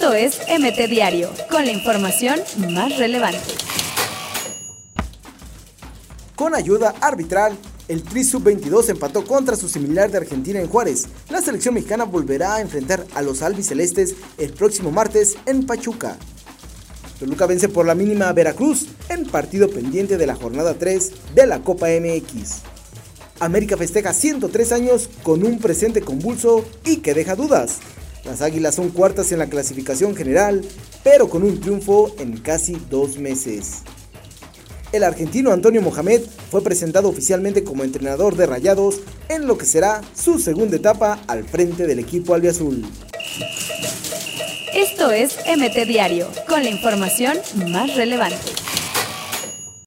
Esto es MT Diario, con la información más relevante. Con ayuda arbitral, el Tri Sub-22 empató contra su similar de Argentina en Juárez. La selección mexicana volverá a enfrentar a los albicelestes el próximo martes en Pachuca. Toluca vence por la mínima a Veracruz en partido pendiente de la jornada 3 de la Copa MX. América festeja 103 años con un presente convulso y que deja dudas. Las Águilas son cuartas en la clasificación general, pero con un triunfo en casi dos meses. El argentino Antonio Mohamed fue presentado oficialmente como entrenador de Rayados en lo que será su segunda etapa al frente del equipo albiazul. Esto es MT Diario, con la información más relevante.